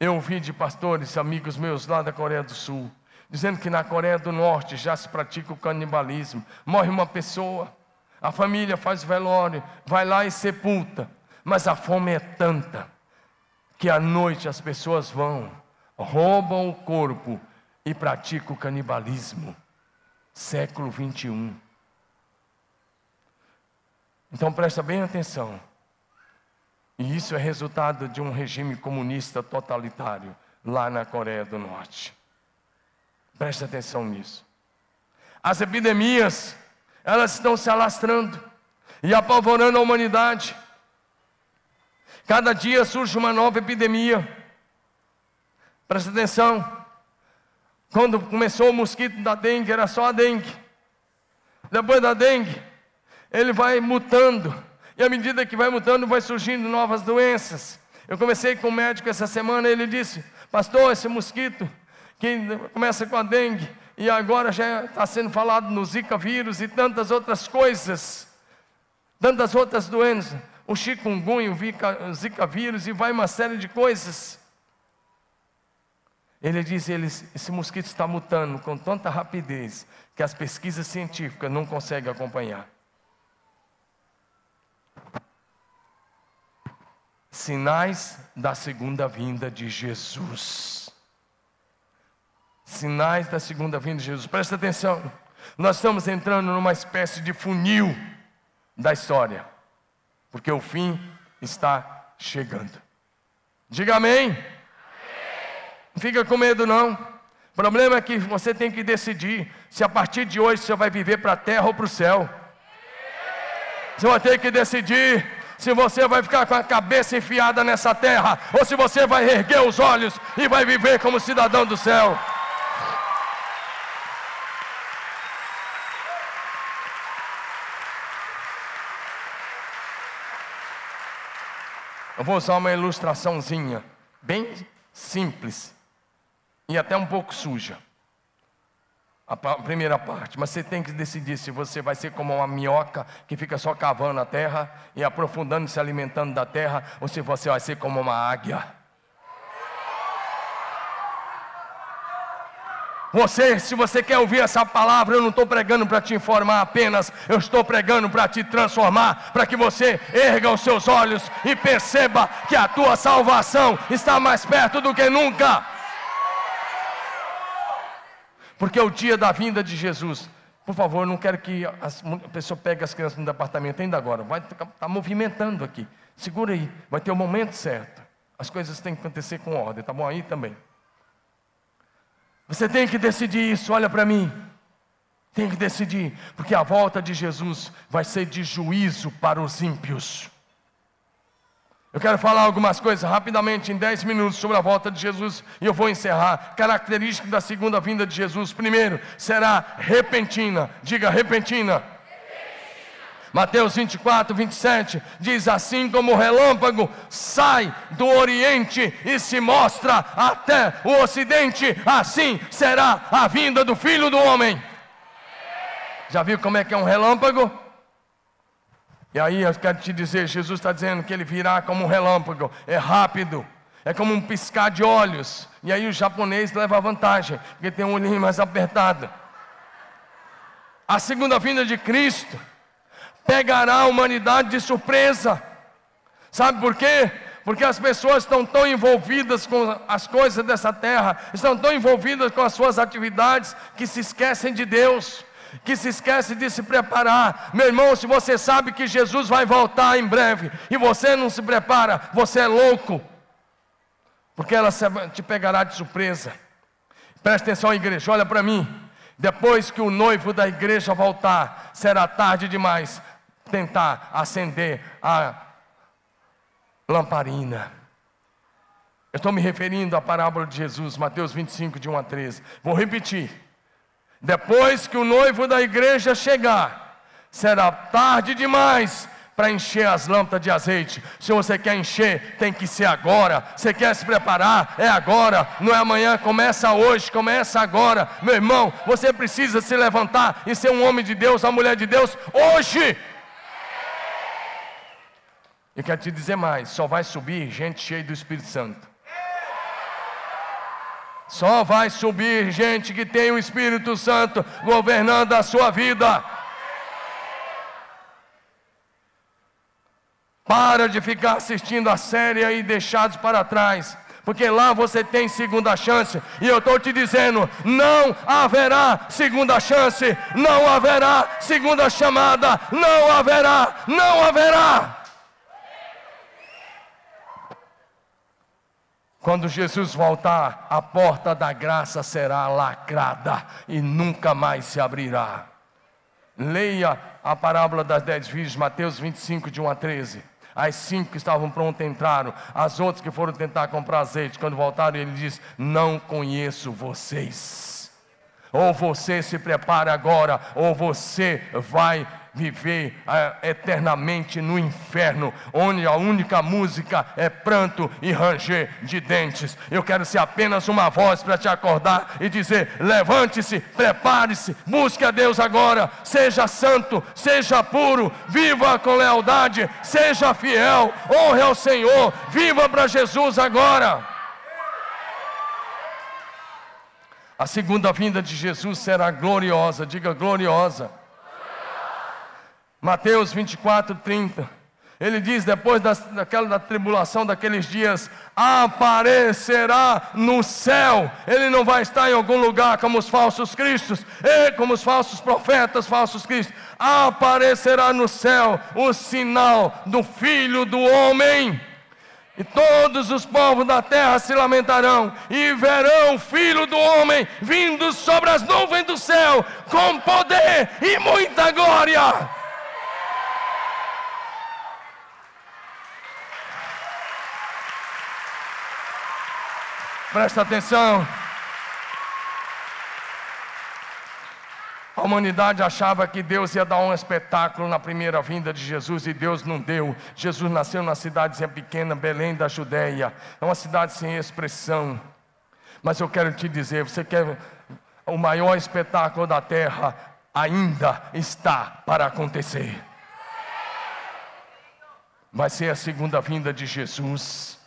eu ouvi de pastores, amigos meus lá da Coreia do Sul, dizendo que na Coreia do Norte já se pratica o canibalismo. Morre uma pessoa, a família faz velório, vai lá e sepulta. Mas a fome é tanta que à noite as pessoas vão, roubam o corpo e praticam o canibalismo. Século 21. Então presta bem atenção. E isso é resultado de um regime comunista totalitário lá na Coreia do Norte. Presta atenção nisso. As epidemias, elas estão se alastrando e apavorando a humanidade. Cada dia surge uma nova epidemia. Presta atenção. Quando começou o mosquito da dengue, era só a dengue. Depois da dengue, ele vai mutando. E à medida que vai mutando, vai surgindo novas doenças. Eu comecei com um médico essa semana, ele disse: Pastor, esse mosquito que começa com a dengue e agora já está sendo falado no Zika vírus e tantas outras coisas, tantas outras doenças o chikungunya, o zika vírus e vai uma série de coisas. Ele diz, ele, esse mosquito está mutando com tanta rapidez que as pesquisas científicas não conseguem acompanhar. Sinais da segunda vinda de Jesus. Sinais da segunda vinda de Jesus. Presta atenção. Nós estamos entrando numa espécie de funil da história porque o fim está chegando. Diga amém. Não fica com medo, não. O problema é que você tem que decidir se a partir de hoje você vai viver para a terra ou para o céu. Você vai ter que decidir se você vai ficar com a cabeça enfiada nessa terra ou se você vai erguer os olhos e vai viver como cidadão do céu. Eu vou usar uma ilustraçãozinha, bem simples e até um pouco suja. A primeira parte, mas você tem que decidir se você vai ser como uma minhoca que fica só cavando a terra e aprofundando, se alimentando da terra, ou se você vai ser como uma águia Você, se você quer ouvir essa palavra, eu não estou pregando para te informar apenas, eu estou pregando para te transformar, para que você erga os seus olhos e perceba que a tua salvação está mais perto do que nunca. Porque o dia da vinda de Jesus, por favor, não quero que a pessoa pegue as crianças no departamento ainda agora, vai estar tá movimentando aqui. Segura aí, vai ter o momento certo. As coisas têm que acontecer com ordem, tá bom? Aí também. Você tem que decidir isso, olha para mim. Tem que decidir, porque a volta de Jesus vai ser de juízo para os ímpios. Eu quero falar algumas coisas rapidamente, em 10 minutos, sobre a volta de Jesus e eu vou encerrar. Característica da segunda vinda de Jesus: primeiro, será repentina. Diga repentina. Mateus 24, 27 diz: Assim como o relâmpago sai do Oriente e se mostra até o Ocidente, assim será a vinda do Filho do Homem. Já viu como é que é um relâmpago? E aí eu quero te dizer: Jesus está dizendo que ele virá como um relâmpago, é rápido, é como um piscar de olhos. E aí o japonês leva vantagem, porque tem um olhinho mais apertado. A segunda vinda de Cristo pegará a humanidade de surpresa. Sabe por quê? Porque as pessoas estão tão envolvidas com as coisas dessa terra, estão tão envolvidas com as suas atividades, que se esquecem de Deus, que se esquecem de se preparar. Meu irmão, se você sabe que Jesus vai voltar em breve e você não se prepara, você é louco, porque ela te pegará de surpresa. Presta atenção, igreja, olha para mim. Depois que o noivo da igreja voltar, será tarde demais tentar acender a lamparina. Eu estou me referindo à parábola de Jesus, Mateus 25, de 1 a 13. Vou repetir. Depois que o noivo da igreja chegar, será tarde demais para encher as lâmpadas de azeite. Se você quer encher, tem que ser agora. Você quer se preparar? É agora, não é amanhã, começa hoje, começa agora. Meu irmão, você precisa se levantar e ser um homem de Deus, uma mulher de Deus hoje. E quero te dizer mais: só vai subir gente cheia do Espírito Santo. Só vai subir gente que tem o Espírito Santo governando a sua vida. Para de ficar assistindo a série aí deixados para trás. Porque lá você tem segunda chance, e eu estou te dizendo: não haverá segunda chance, não haverá segunda chamada, não haverá, não haverá. Quando Jesus voltar, a porta da graça será lacrada e nunca mais se abrirá. Leia a parábola das dez virgens, Mateus 25, de 1 a 13. As cinco que estavam prontas entraram, as outras que foram tentar comprar azeite, quando voltaram, ele diz: Não conheço vocês. Ou você se prepara agora, ou você vai viver é, eternamente no inferno, onde a única música é pranto e ranger de dentes. Eu quero ser apenas uma voz para te acordar e dizer: levante-se, prepare-se, busque a Deus agora, seja santo, seja puro, viva com lealdade, seja fiel, honre ao Senhor, viva para Jesus agora. A segunda vinda de Jesus será gloriosa, diga gloriosa. Mateus 24, 30. Ele diz: depois da, daquela da tribulação daqueles dias, aparecerá no céu. Ele não vai estar em algum lugar como os falsos cristos, e como os falsos profetas, falsos cristos. Aparecerá no céu o sinal do Filho do Homem. E todos os povos da terra se lamentarão e verão o Filho do Homem vindo sobre as nuvens do céu com poder e muita glória. Presta atenção. A humanidade achava que Deus ia dar um espetáculo na primeira vinda de Jesus e Deus não deu. Jesus nasceu na cidadezinha pequena, Belém da Judéia. É uma cidade sem expressão. Mas eu quero te dizer, você quer o maior espetáculo da terra ainda está para acontecer. Vai ser a segunda vinda de Jesus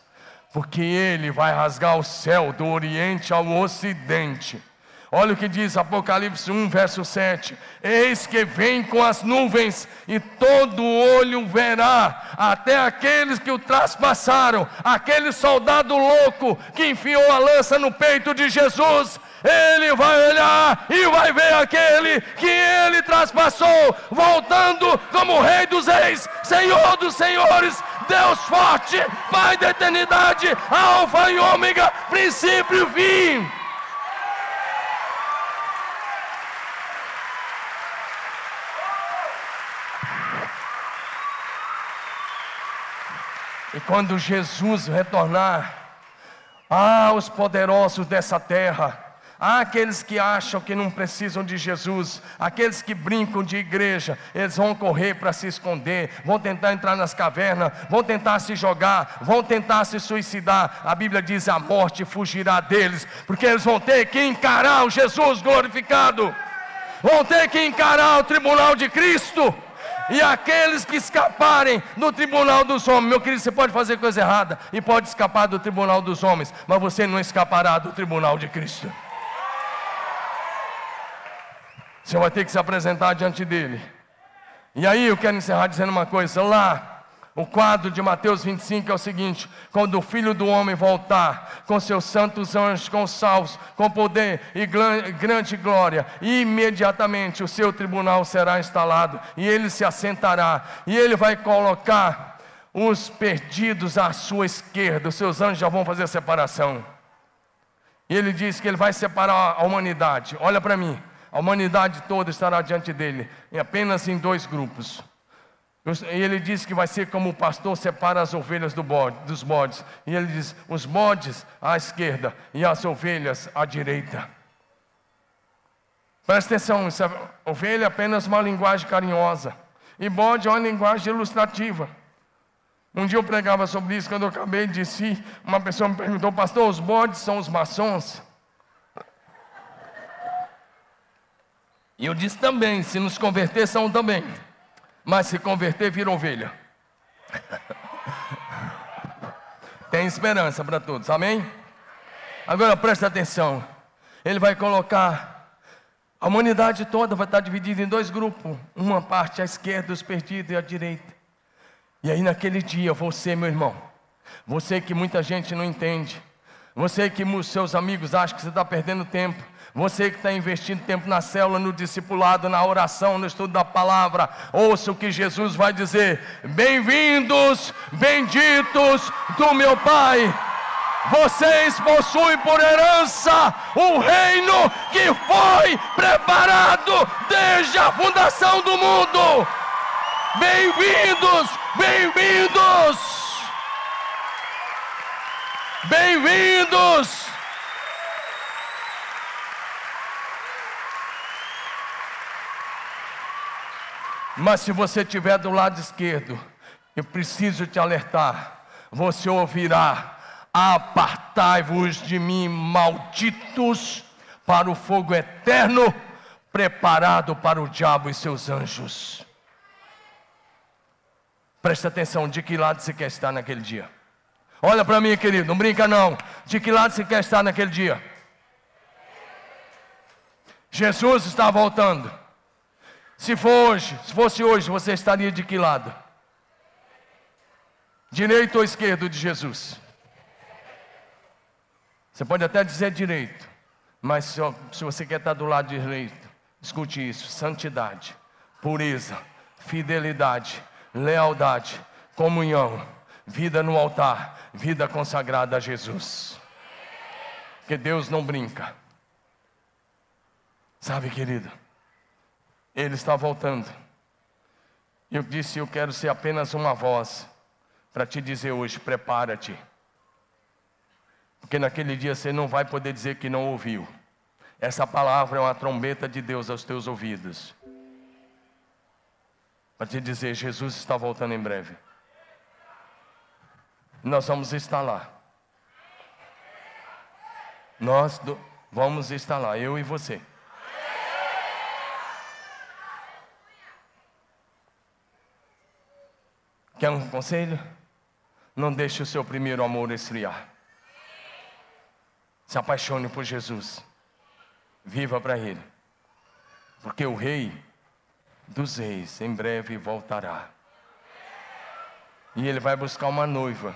porque ele vai rasgar o céu do oriente ao ocidente. Olha o que diz Apocalipse 1, verso 7: Eis que vem com as nuvens, e todo olho verá, até aqueles que o traspassaram, aquele soldado louco que enfiou a lança no peito de Jesus. Ele vai olhar e vai ver aquele que ele traspassou, voltando como Rei dos Reis, Senhor dos Senhores, Deus forte, Pai da eternidade, Alfa e Ômega, princípio e fim. E quando Jesus retornar, ah, os poderosos dessa terra, Há aqueles que acham que não precisam de Jesus, aqueles que brincam de igreja, eles vão correr para se esconder, vão tentar entrar nas cavernas, vão tentar se jogar, vão tentar se suicidar. A Bíblia diz: a morte fugirá deles, porque eles vão ter que encarar o Jesus glorificado, vão ter que encarar o tribunal de Cristo. E aqueles que escaparem do tribunal dos homens, meu querido, você pode fazer coisa errada e pode escapar do tribunal dos homens, mas você não escapará do tribunal de Cristo. Você vai ter que se apresentar diante dele. E aí eu quero encerrar dizendo uma coisa: lá o quadro de Mateus 25 é o seguinte: quando o filho do homem voltar com seus santos anjos, com salvos, com poder e grande glória, imediatamente o seu tribunal será instalado e ele se assentará, e ele vai colocar os perdidos à sua esquerda, os seus anjos já vão fazer a separação. E ele diz que ele vai separar a humanidade. Olha para mim, a humanidade toda estará diante dele, apenas em dois grupos. E ele diz que vai ser como o pastor separa as ovelhas do bode, dos bodes. E ele diz: os bodes à esquerda e as ovelhas à direita. Presta atenção, isso é, ovelha é apenas uma linguagem carinhosa. E bode é uma linguagem ilustrativa. Um dia eu pregava sobre isso, quando eu acabei de si, uma pessoa me perguntou, pastor, os bodes são os maçons? E eu disse também, se nos converter, são também mas se converter, vira ovelha. Tem esperança para todos, amém? Agora presta atenção. Ele vai colocar a humanidade toda vai estar dividida em dois grupos, uma parte à esquerda, os perdidos e à direita. E aí naquele dia, você, meu irmão, você que muita gente não entende, você que seus amigos acham que você está perdendo tempo, você que está investindo tempo na célula, no discipulado, na oração, no estudo da palavra, ouça o que Jesus vai dizer: Bem-vindos, benditos do meu Pai. Vocês possuem por herança o reino que foi preparado desde a fundação do mundo. Bem-vindos, bem-vindos, bem-vindos. Mas se você estiver do lado esquerdo, eu preciso te alertar, você ouvirá: Apartai-vos de mim, malditos, para o fogo eterno, preparado para o diabo e seus anjos. Presta atenção, de que lado você quer estar naquele dia? Olha para mim, querido, não brinca não. De que lado você quer estar naquele dia? Jesus está voltando. Se for hoje, se fosse hoje, você estaria de que lado? Direito ou esquerdo de Jesus? Você pode até dizer direito, mas se, se você quer estar do lado direito, escute isso: santidade, pureza, fidelidade, lealdade, comunhão, vida no altar, vida consagrada a Jesus. Porque Deus não brinca. Sabe, querido? Ele está voltando. Eu disse: Eu quero ser apenas uma voz para te dizer hoje: prepara-te. Porque naquele dia você não vai poder dizer que não ouviu. Essa palavra é uma trombeta de Deus aos teus ouvidos. Para te dizer: Jesus está voltando em breve. Nós vamos estar lá. Nós vamos estar lá, eu e você. Quer um conselho? Não deixe o seu primeiro amor esfriar. Se apaixone por Jesus. Viva para Ele. Porque o Rei dos Reis em breve voltará. E Ele vai buscar uma noiva,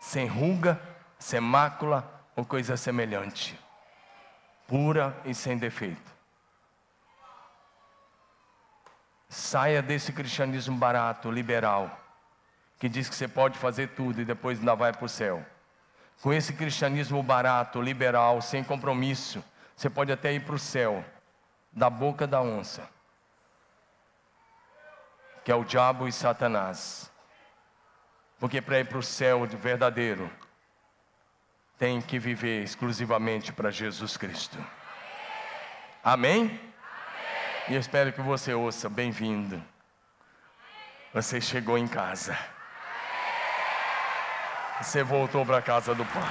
sem ruga, sem mácula ou coisa semelhante, pura e sem defeito. Saia desse cristianismo barato, liberal que diz que você pode fazer tudo e depois ainda vai para o céu. Com esse cristianismo barato, liberal, sem compromisso, você pode até ir para o céu, da boca da onça, que é o diabo e Satanás. Porque para ir para o céu de verdadeiro, tem que viver exclusivamente para Jesus Cristo. Amém? Amém? E eu espero que você ouça, bem-vindo. Você chegou em casa. Você voltou para a casa do Pai.